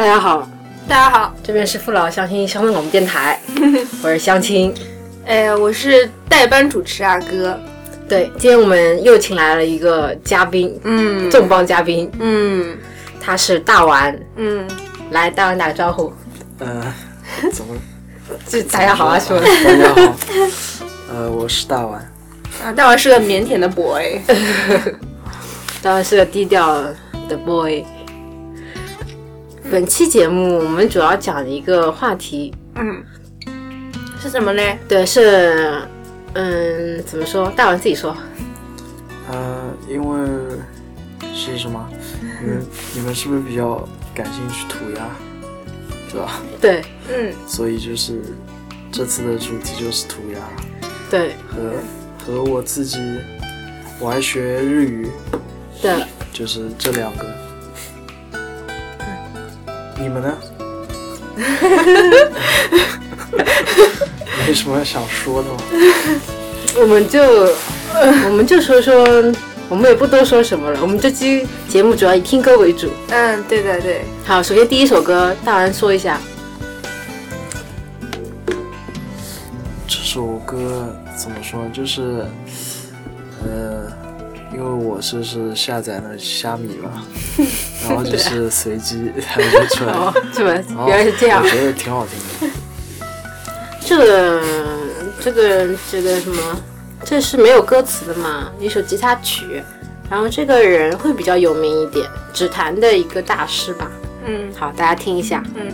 大家好，大家好，这边是父老乡亲乡村广播电台，我是相亲。哎，我是代班主持阿哥。对，今天我们又请来了一个嘉宾，嗯重磅嘉宾，嗯他是大丸。嗯，来，大丸打个招呼。呃，怎么？就大家好啊，说。大家好，呃，我是大丸。啊，大丸是个腼腆的 boy。大丸是个低调的 boy。本期节目我们主要讲一个话题，嗯，是什么嘞？对，是，嗯，怎么说？大王自己说。呃，因为是什么？你们你们是不是比较感兴趣涂鸦，是吧？对嗯所以就是这次的主题就是涂鸦，对和和我自己我还学日语，对，就是这两个。你们呢？没什么想说的吗？我们就我们就说说，我们也不多说什么了。我们这期节目主要以听歌为主。嗯，对对对，好，首先第一首歌，大丸说一下。这首歌怎么说呢？就是，呃，因为我是是下载了虾米嘛，然后就是随机 弹就出来，哦，这么？原来是这样我。觉得挺好听的。这个这个这个什么，这是没有歌词的嘛，一首吉他曲。然后这个人会比较有名一点，指弹的一个大师吧。嗯好，大家听一下。嗯。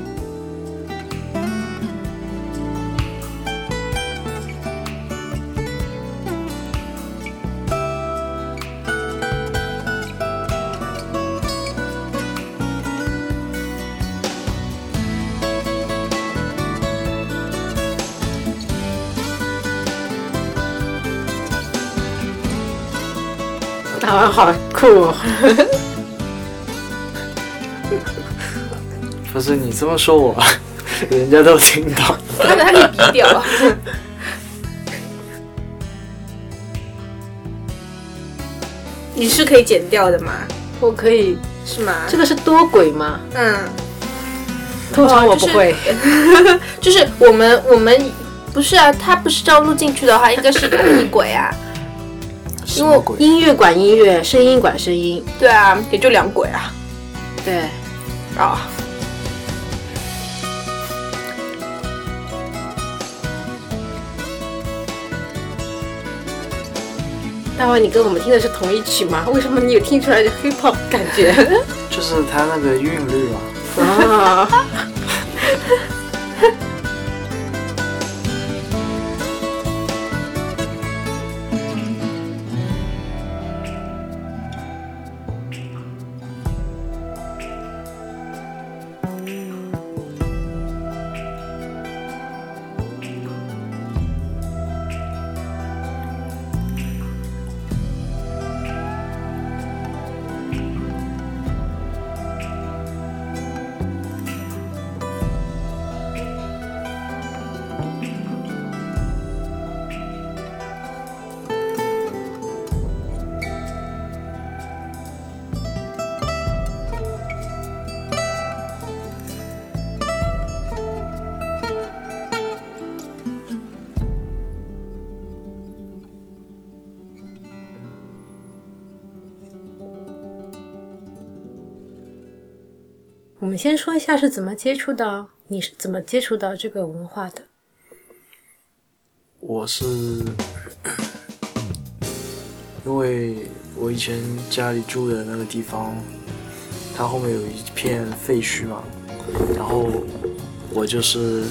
大丸好酷、哦。不是你这么说我，人家都听到。那个他可以逼掉。你是可以剪掉的吗？我可以，是吗？这个是多轨吗？嗯，通常我不会。就是我们我们不是啊，他不是照录进去的话，应该是 同一轨啊。什么鬼？音乐管音乐，声音管声音。对啊，也就两轨啊。对，啊、大丸，你跟我们听的是同一曲吗？为什么你有听出来的 hip hop 感觉？就是它那个韵律啊。啊，们先说一下是怎么接触到，你是怎么接触到这个文化的？我是因为我以前家里住的那个地方，它后面有一片废墟嘛，然后我就是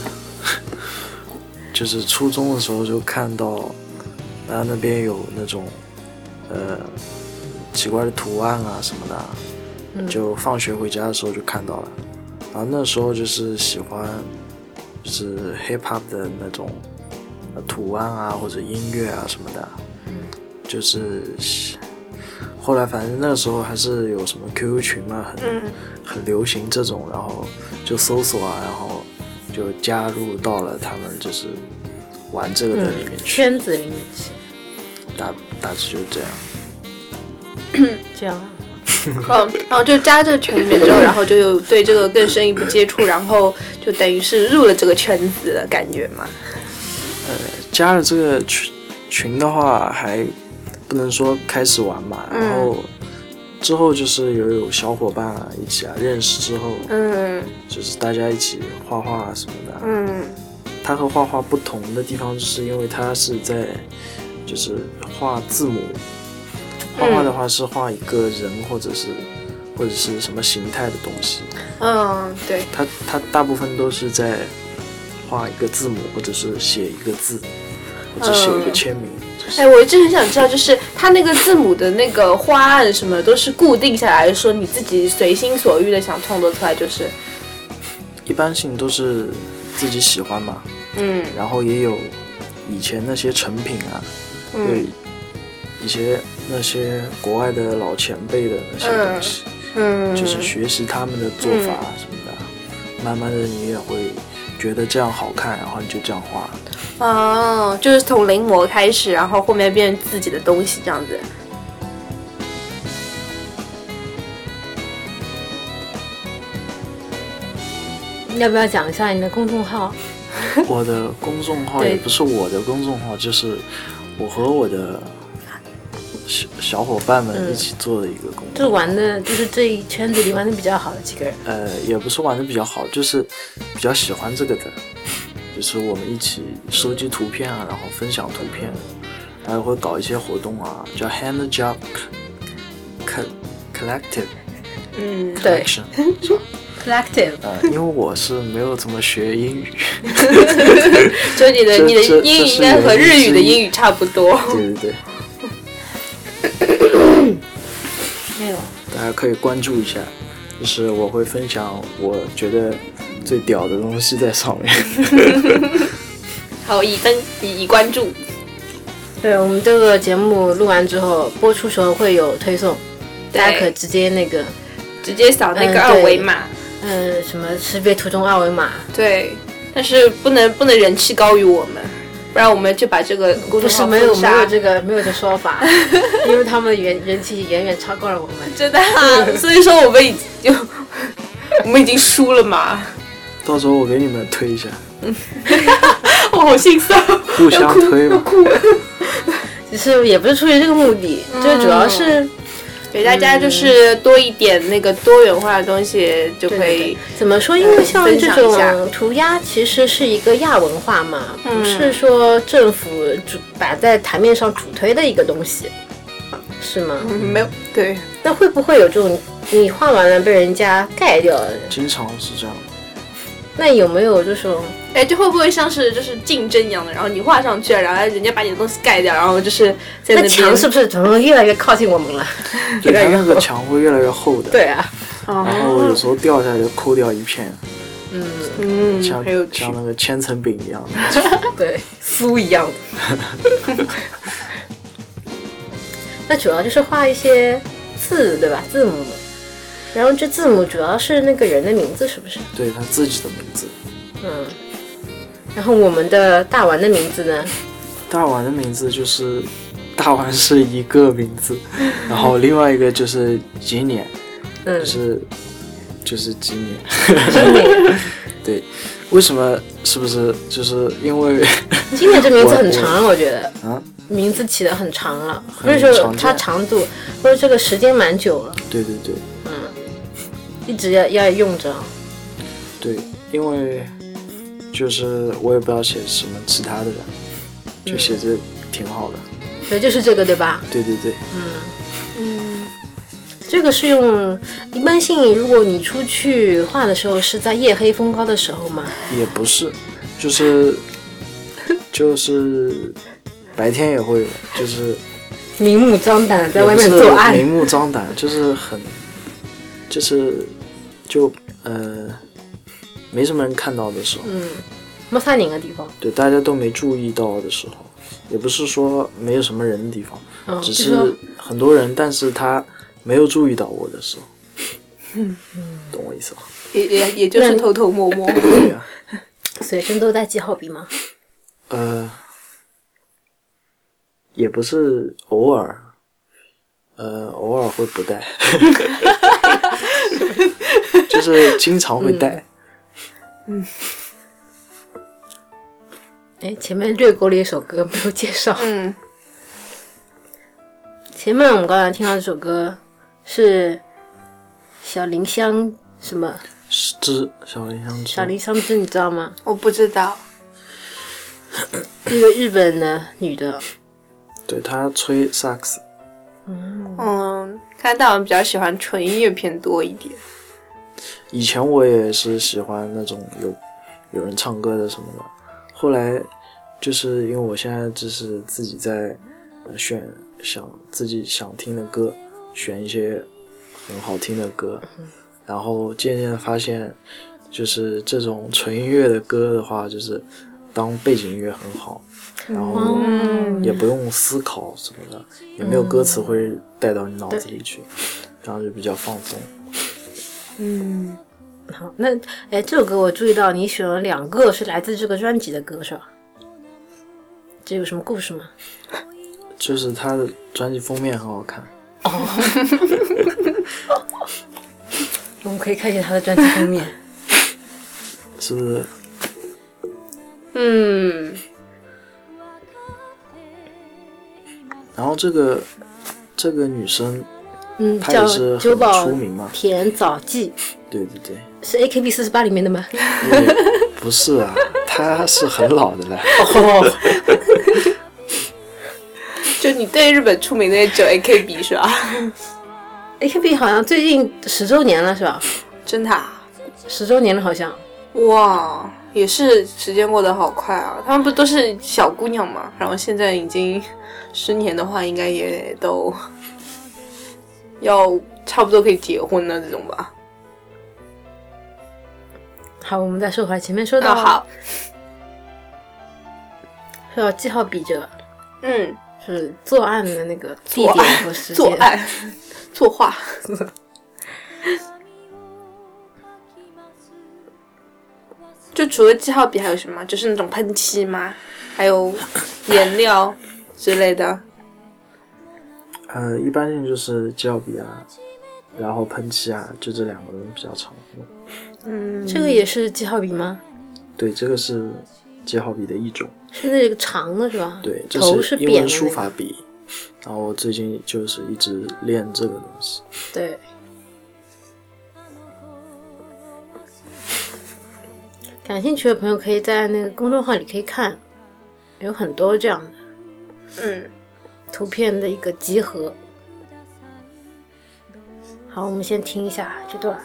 就是初中的时候就看到，然后那边有那种呃奇怪的图案啊什么的，就放学回家的时候就看到了，然后那时候就是喜欢就是 hip hop 的那种呃图案啊或者音乐啊什么的，就是后来反正那个时候还是有什么 QQ 群嘛，很、嗯很流行这种，然后就搜索啊，然后就加入到了他们就是玩这个的里面去，圈子里面去大大致就是这样。这样啊。嗯，然后就加这个圈里面之后，然后就有对这个更深一步接触，然后就等于是入了这个圈子的感觉嘛。呃加了这个群群的话，还不能说开始玩嘛，然后之后就是有有小伙伴啊一起啊认识之后，嗯就是大家一起画画啊什么的。嗯它和画画不同的地方，就是因为它是在就是画字母，画画的话是画一个人或者是或者是什么形态的东西，嗯，对，他他大部分都是在画一个字母或者是写一个字，或者写一个签名。就是哎，我一直很想知道，就是它那个字母的那个花案什么都是固定下来，说你自己随心所欲的想创作出来，就是，一般性都是自己喜欢嘛，嗯。然后也有以前那些成品啊，嗯。对一些那些国外的老前辈的那些东西。嗯，就是学习他们的做法啊什么的，慢慢的你也会觉得这样好看，然后你就这样画。哦，就是从临摹开始，然后后面变成自己的东西这样子。要不要讲一下你的公众号？我的公众号 也不是我的公众号，就是我和我的小小伙伴们一起做的一个工作就众号。玩的，就是这一圈子里玩的比较好的几个人。呃，也不是玩的比较好，就是比较喜欢这个的，就是我们一起收集图片啊，然后分享图片，还有会搞一些活动啊，叫 Hand Job Co- Collective 嗯，对 Collection。Collective，呃，因为我是没有怎么学英语，就你的你的英语应该和日语的英语差不多。对对对，没有。大家可以关注一下，就是我会分享我觉得最屌的东西在上面。好，已登已已关注。对我们这个节目录完之后，播出时候会有推送，大家可直接那个，直接扫那个嗯二维码。呃，什么识别图中二维码，对，但是不能不能人气高于我们，不然我们就把这个公不众号是没有没有封杀。这个没有这说法，因为他们人人气远远超过了我们。真的、啊，所以说我们已经就我们已经输了嘛。到时候我给你们推一下，我好心酸。互相推吧。其实也不是出于这个目的，就主要是给大家就是多一点那个多元化的东西，就可以。怎么说？因为像这种涂鸦其实是一个亚文化嘛，嗯不是说政府主摆在台面上主推的一个东西，是吗？嗯没有对，那会不会有这种你画完了被人家盖掉了？经常是这样。那有没有这种哎，这会不会像是就是竞争一样的？然后你画上去了，然后人家把你的东西盖掉，然后就是在那边墙是不是怎么越来越靠近我们了？对，它那个墙会越来越厚的。。对啊，然后有时候掉下来就抠掉一片，嗯，嗯，像像。那个千层饼一样的。对，酥一样的。那主要就是画一些字，对吧？字母。然后这字母主要是那个人的名字，是不是？对他自己的名字。嗯。然后我们的大丸的名字呢？大丸的名字就是大丸是一个名字，然后另外一个就是吉年，嗯就，是就是吉年。对，为什么？是不是就是因为 今年这名字很长，我觉得。啊？名字起的很长了，不很是说它长度，或者这个时间蛮久了，对对对嗯一直要要用着。对，因为就是我也不知道写什么其他的人，就写这挺好的。对，就是这个，对吧？对对对，嗯嗯这个是用一般性，如果你出去画的时候是在夜黑风高的时候吗？也不是，就是就是白天也会，就是 明目张胆在外面作案明，目张胆，就是很就是就呃没什么人看到的时候，嗯，没啥人的地方，对大家都没注意到的时候，也不是说没有什么人的地方，嗯，只是很多人，但是他没有注意到我的时候，懂我意思吧？也也也就是偷偷摸摸。对呀、随身都带记号笔吗？呃，也不是偶尔，呃，偶尔会不带，就是经常会带。哎，前面略过了一首歌没有介绍。嗯，前面我们刚才听到这首歌是小林香什么？之小林香小之，林香之，你知道吗？我不知道。一个日本的女的，对她吹萨克斯，嗯，看到我比较喜欢纯音乐偏多一点。以前我也是喜欢那种有有人唱歌的什么的，后来就是因为我现在就是自己在呃选想自己想听的歌，选一些很好听的歌，然后渐渐的发现，就是这种纯音乐的歌的话，就是当背景音乐很好，然后也不用思考什么的，也没有歌词会带到你脑子里去，然后就比较放松。嗯，好，那哎，这首歌我注意到你选了两个是来自这个专辑的歌，是吧？这有什么故事吗？就是他的专辑封面很好看，哦我们可以看一下他的专辑封面。是不是？嗯，然后这个这个女生，嗯，她叫也是很久保出名嘛，田早纪，对对对，是 AKB 四十八里面的吗？不是啊，他是很老的了，哦，就你对日本出名的也只有 AKB 是吧？AKB 好像最近十周年了，是吧？真的、啊？十周年了，好像。哇，也是时间过得好快啊！他们不都是小姑娘嘛？然后现在已经十年的话，应该也都要差不多可以结婚了这种吧？好，我们再说回来，前面说到那好，说到记号笔者嗯，是作案的那个地点案和时间，作案，作画，就除了记号笔还有什么？就是那种喷漆吗？还有颜料之类的。呃，一般性就是记号笔啊，然后喷漆啊，就这两个人比较常用。嗯，这个也是记号笔吗？对，这个是记号笔的一种，是那个长的是吧？对，这头是英文书法笔。然后我最近就是一直练这个东西。对。感兴趣的朋友可以在那个公众号里可以看，有很多这样的嗯，图片的一个集合。好，我们先听一下这段。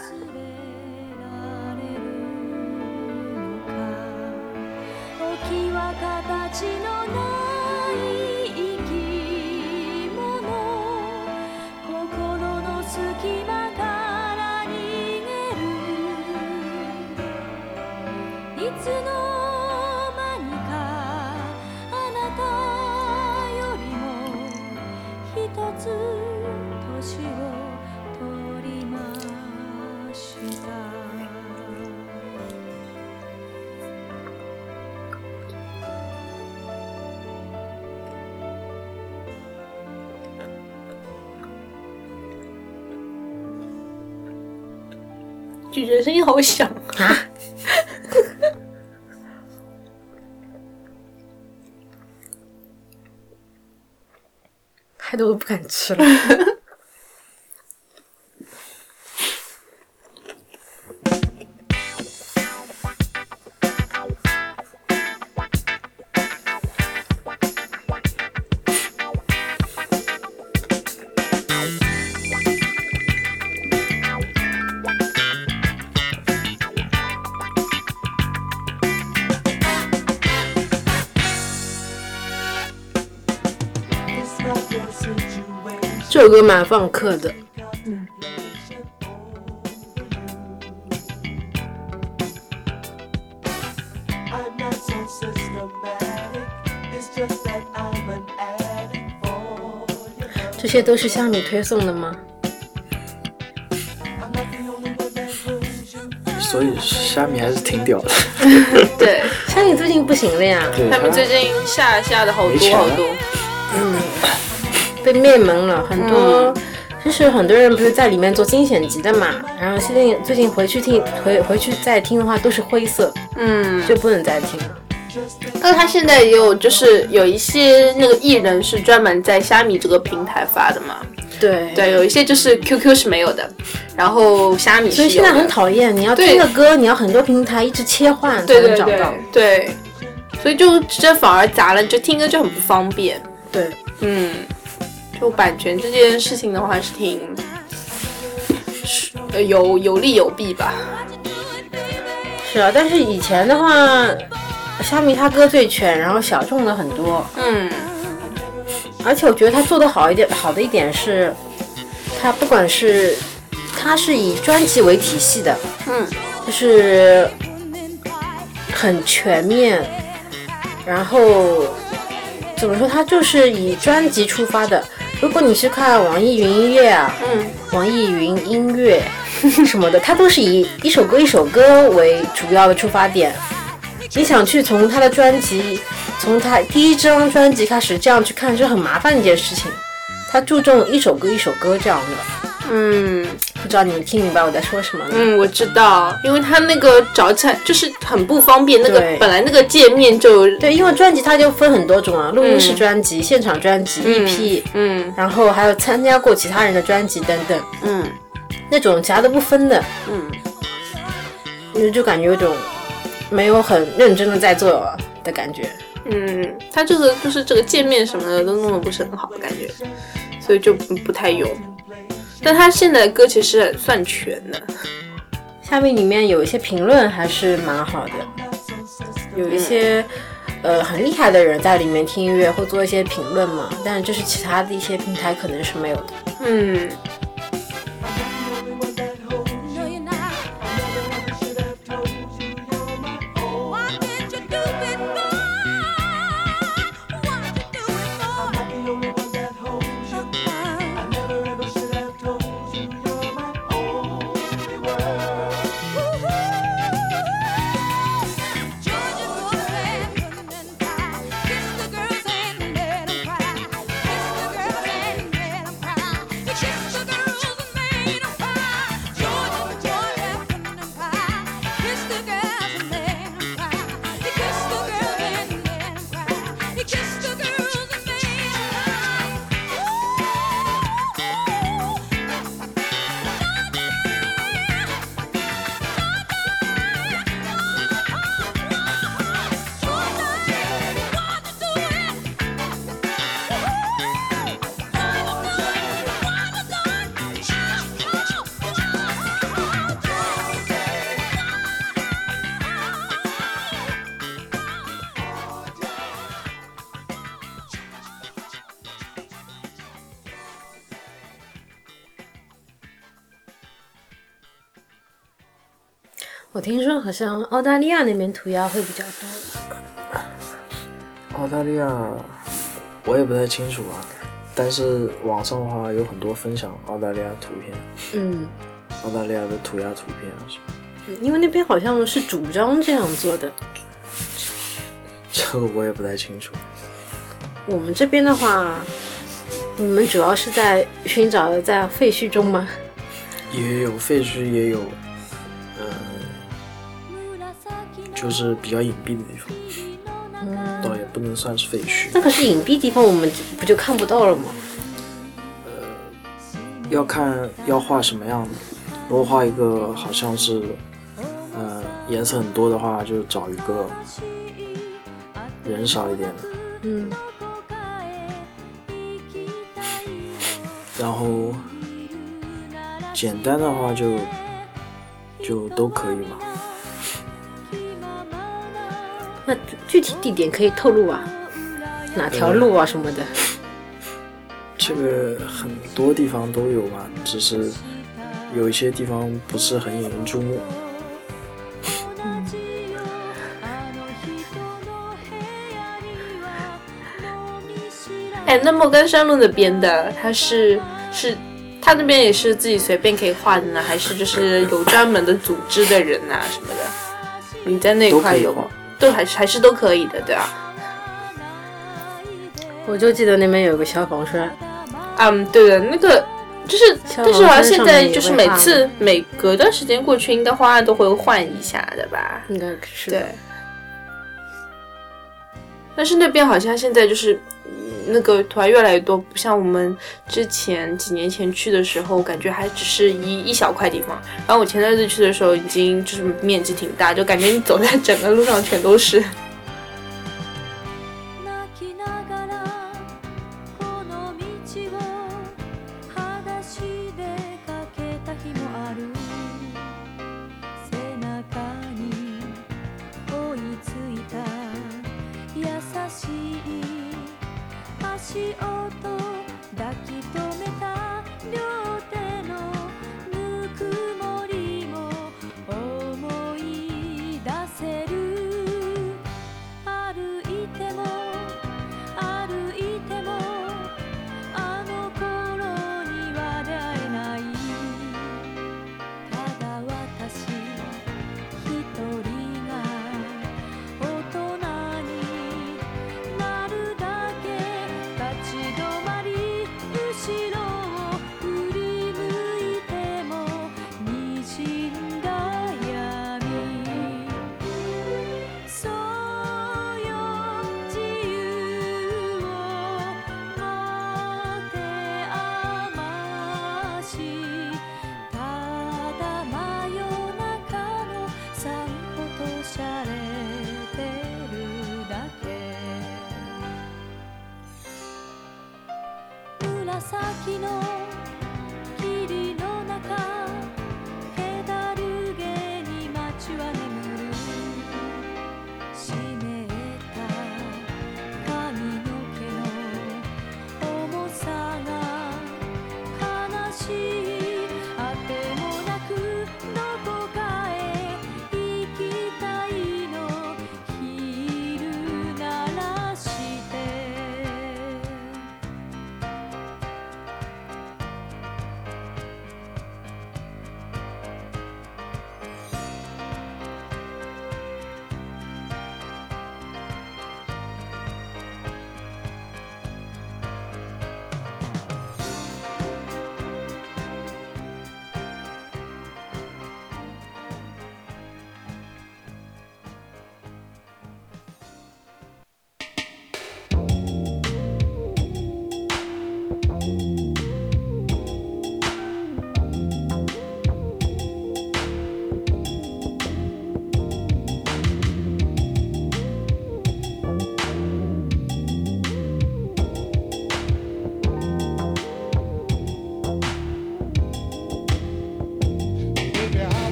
咀嚼声音好响。啊！害得我都不敢吃了。蛮放克的，这些都是虾米推送的吗？所以虾米还是挺屌的。对，虾米最近不行了呀，虾米最近下下的好多好多。被灭门了，很多。就是很多人不是在里面做精选集的嘛，然后最近最近回去听回回去再听的话都是灰色，嗯，就不能再听了。那他现在也有就是有一些那个艺人是专门在虾米这个平台发的嘛，对对，有一些就是 QQ 是没有的，然后虾米。所以现在很讨厌，你要听的歌，你要很多平台一直切换才对对对能找到。对，所以就这反而砸了，就听歌就很不方便。对，嗯，就版权这件事情的话，还是挺呃有有利有弊吧。是啊，但是以前的话，虾米他歌最全，然后小众的很多，嗯而且我觉得他做的好一点，好的一点是，他不管是他是以专辑为体系的，嗯就是很全面，然后怎么说，他就是以专辑出发的。如果你是看网易云音乐啊，嗯网易云音乐 什么的，它都是以一首歌一首歌为主要的出发点。你想去从他的专辑，从他第一张专辑开始这样去看，是很麻烦的一件事情。他注重一首歌一首歌这样的，嗯。不知道你们听明白我在说什么呢？嗯，我知道，因为它那个找起来就是很不方便，那个本来那个界面就对，因为专辑它就分很多种啊，录音室专辑、现场专辑、EP，嗯。然后还有参加过其他人的专辑等等，嗯。那种其他都不分的，嗯。就就感觉有种没有很认真的在做的感觉。嗯，它这个就是这个界面什么的都弄得不是很好，感觉，所以就不不太用。但他现在的歌其实算全的，下面里面有一些评论还是蛮好的，有一些、呃很厉害的人在里面听音乐会做一些评论嘛，但是这是其他的一些平台可能是没有的。嗯我听说好像澳大利亚那边涂鸦会比较多。澳大利亚我也不太清楚啊，但是网上的话有很多分享澳大利亚图片，嗯，澳大利亚的涂鸦图片啊什么，因为那边好像是主张这样做的。这个我也不太清楚。我们这边的话，你们主要是在寻找的在废墟中吗？也有废墟，也有，就是比较隐蔽的地方，嗯，倒也不能算是废墟。那可是隐蔽地方，我们不就看不到了吗？呃要看要画什么样的。如果画一个好像是，呃，颜色很多的话，就找一个人少一点的，嗯，然后简单的话就就都可以嘛。那具体地点可以透露啊？哪条路啊什么的？这个很多地方都有吧，只是有一些地方不是很引人注目。哎，那莫干山路那边的，他是是，他那边也是自己随便可以画的呢，还是就是有专门的组织的人呐、什么的？你在那块有都可以画，都还是还是都可以的，对吧？我就记得那边有个消防栓，嗯，对的，那个就是，但是好像现在就是每次每隔段时间过去，应该花案都会换一下的吧？应该是对。但是那边好像现在就是嗯那个团越来越多，不像我们之前几年前去的时候，感觉还只是一一小块地方。然后我前段日子去的时候，已经就是面积挺大，就感觉你走在整个路上全都是。の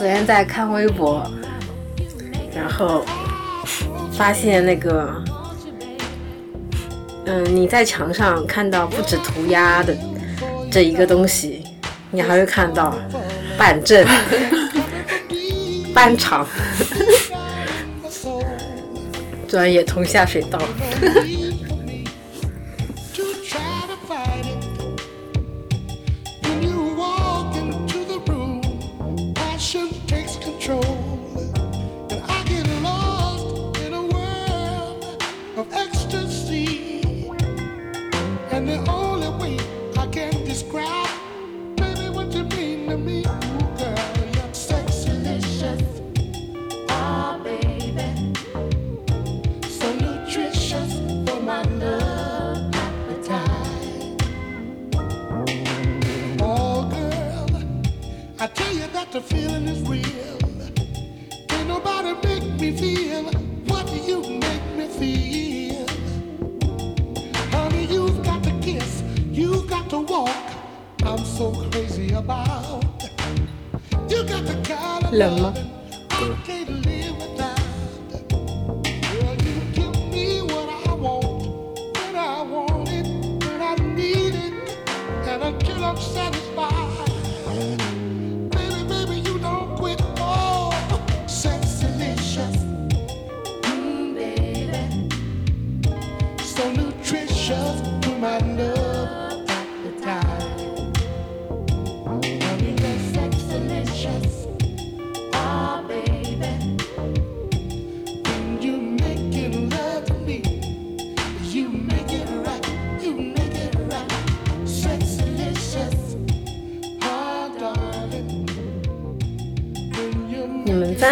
昨天在看微博，然后发现那个，嗯，你在墙上看到不止涂鸦的这一个东西，你还会看到办证、办厂、专业通下水道。Problem.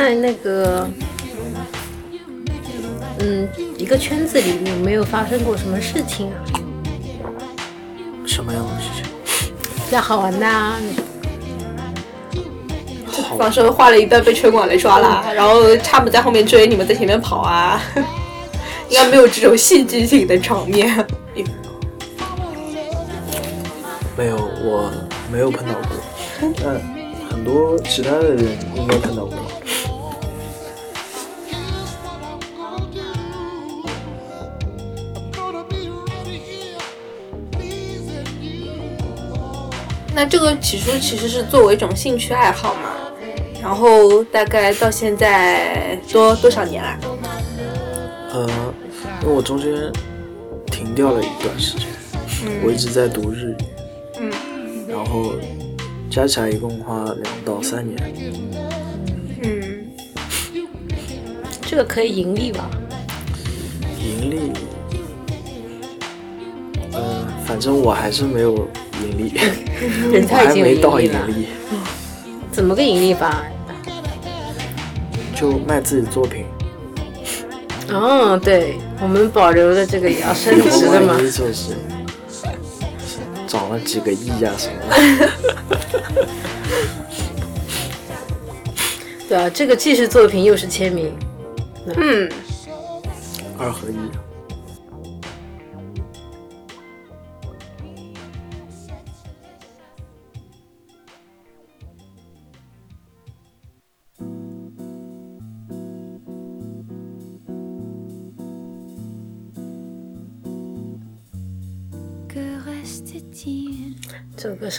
在那个嗯一个圈子里有没有发生过什么事情啊？什么样的事情？比较好玩的啊？好比方说画了一段被城管来抓啦，然后他们在后面追，你们在前面跑啊，应该没有这种戏剧性的场面。没有，我没有碰到过，但 很多其他的人应该碰到过。那这个起初其实是作为一种兴趣爱好嘛，然后大概到现在多多少年了？呃，因为我中间停掉了一段时间，我一直在读日语，嗯，然后加起来一共花两到三年。嗯，这个可以盈利吧？盈利，呃，反正我还是没有盈利，人我还家已经有没到盈盈利了，怎么个盈利法？就卖自己作品。哦，对，我们保留的这个也要 升值的嘛就是涨了几个亿啊什么的。对啊，这个既是作品又是签名，嗯，二合一。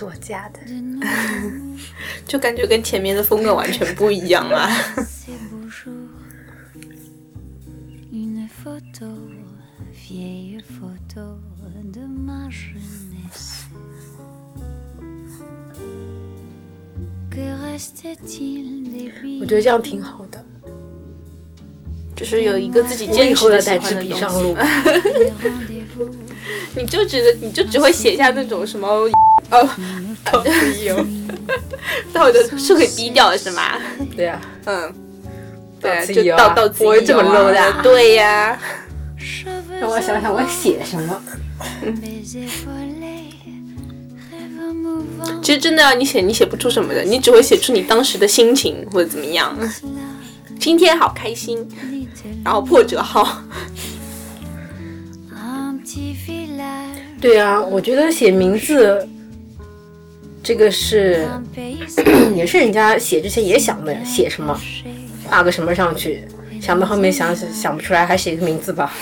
我家的。就感觉跟前面的风格完全不一样啊。我觉得这样挺好的。就是有一个自己坚持的在纸笔上路。你就觉得你就只会写下那种什么哦，到底有，到底是会低调的是吗？对呀、嗯，对就到到此我会这么 low 的啊对呀、让我想想我写什么。mouvants 其实真的要你写，你写不出什么的，你只会写出你当时的心情或者怎么样。今天好开心，然后破折号。对啊，我觉得写名字，这个是 也是人家写之前也想的，写什么画个什么上去，想到后面想想不出来，还写个名字吧。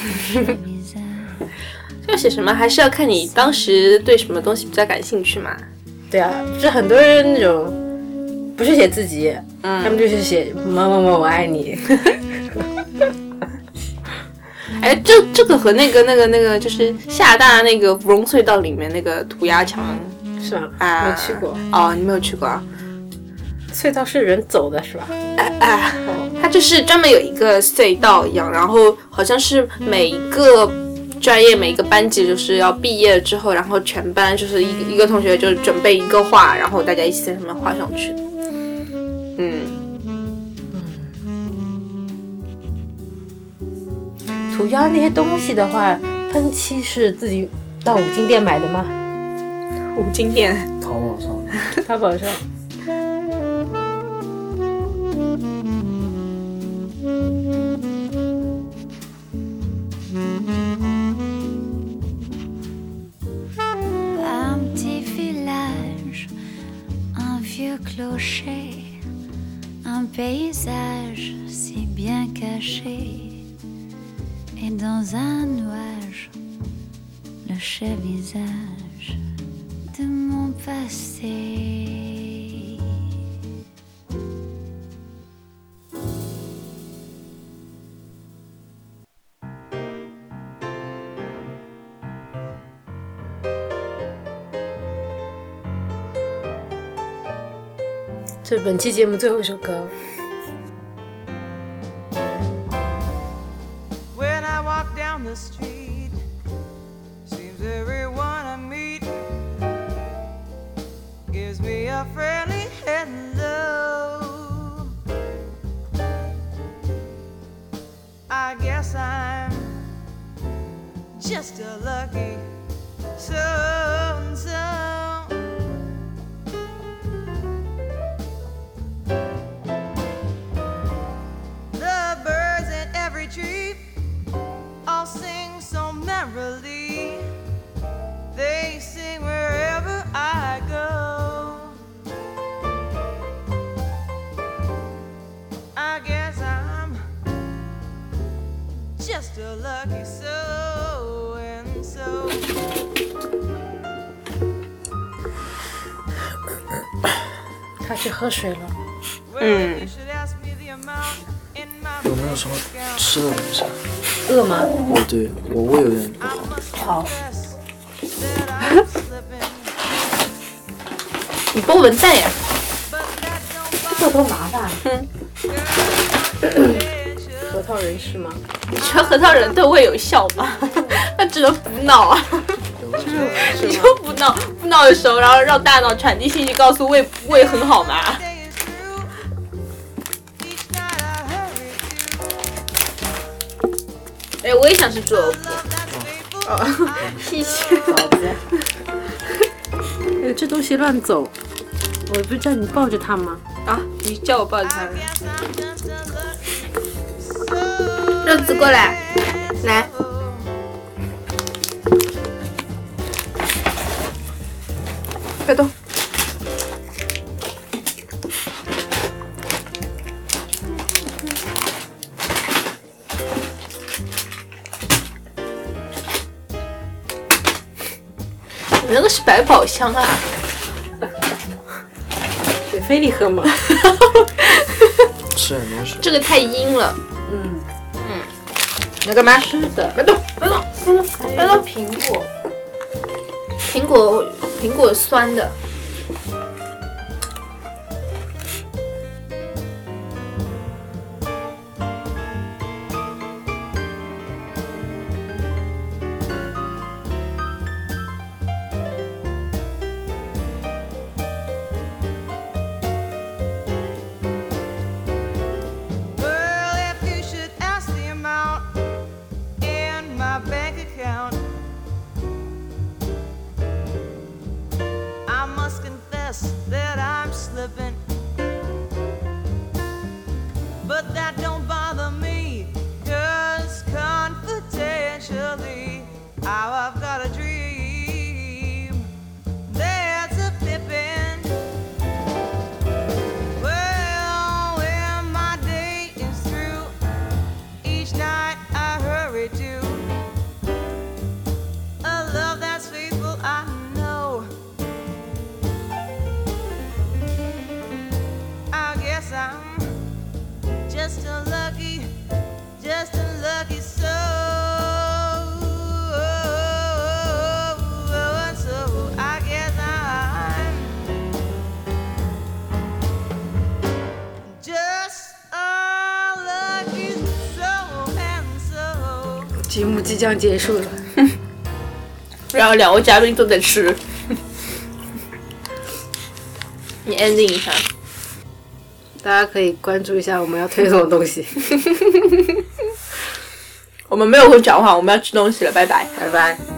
要写什么，还是要看你当时对什么东西比较感兴趣嘛。对啊，就是很多人那种不是写自己，他们就是写某某某我爱你。哎，这这个和那个那个那个就是厦大那个芙蓉隧道里面那个涂鸦墙是吧？啊，没去过，哦，你没有去过啊？隧道是人走的是吧？啊，它就是专门有一个隧道一样，然后好像是每一个专业每一个班级就是要毕业之后，然后全班就是一一个同学就准备一个画，然后大家一起在上面画上去。嗯，涂鸦那些东西的话，喷漆是自己到五金店买的吗？五金店。淘宝上淘宝上。 Un petit village, un vieux clocher, un paysage si bien caché. Et dans un nuage, le cher visage de mon passé. 这是本期节目最后一首歌。喝水了。嗯。有没有什么吃的东西？饿吗？哦，对，我胃有点不好。好。你包文蛋呀？这多麻烦。核桃仁是吗？你觉得核桃仁对胃有效吗？那只能补脑啊。你就不闹不闹的时候，然后让大脑传递信息，告诉胃胃很好吗？哎，我也想吃猪肉脯。哦，谢谢。哎，这东西乱走，我不是叫你抱着它吗？啊，你叫我抱着它。肉子过来，来。你那个是百宝箱啊！给非礼喝吗？吃点东西。这个太阴了。嗯，你要干嘛？是的。别动，别动，别动！苹果，苹果，苹果酸的。即将结束了，然后两位嘉宾都在吃。你 ending 一下。大家可以关注一下我们要推送的东西。我们没有会讲话，我们要吃东西了，拜拜。拜拜。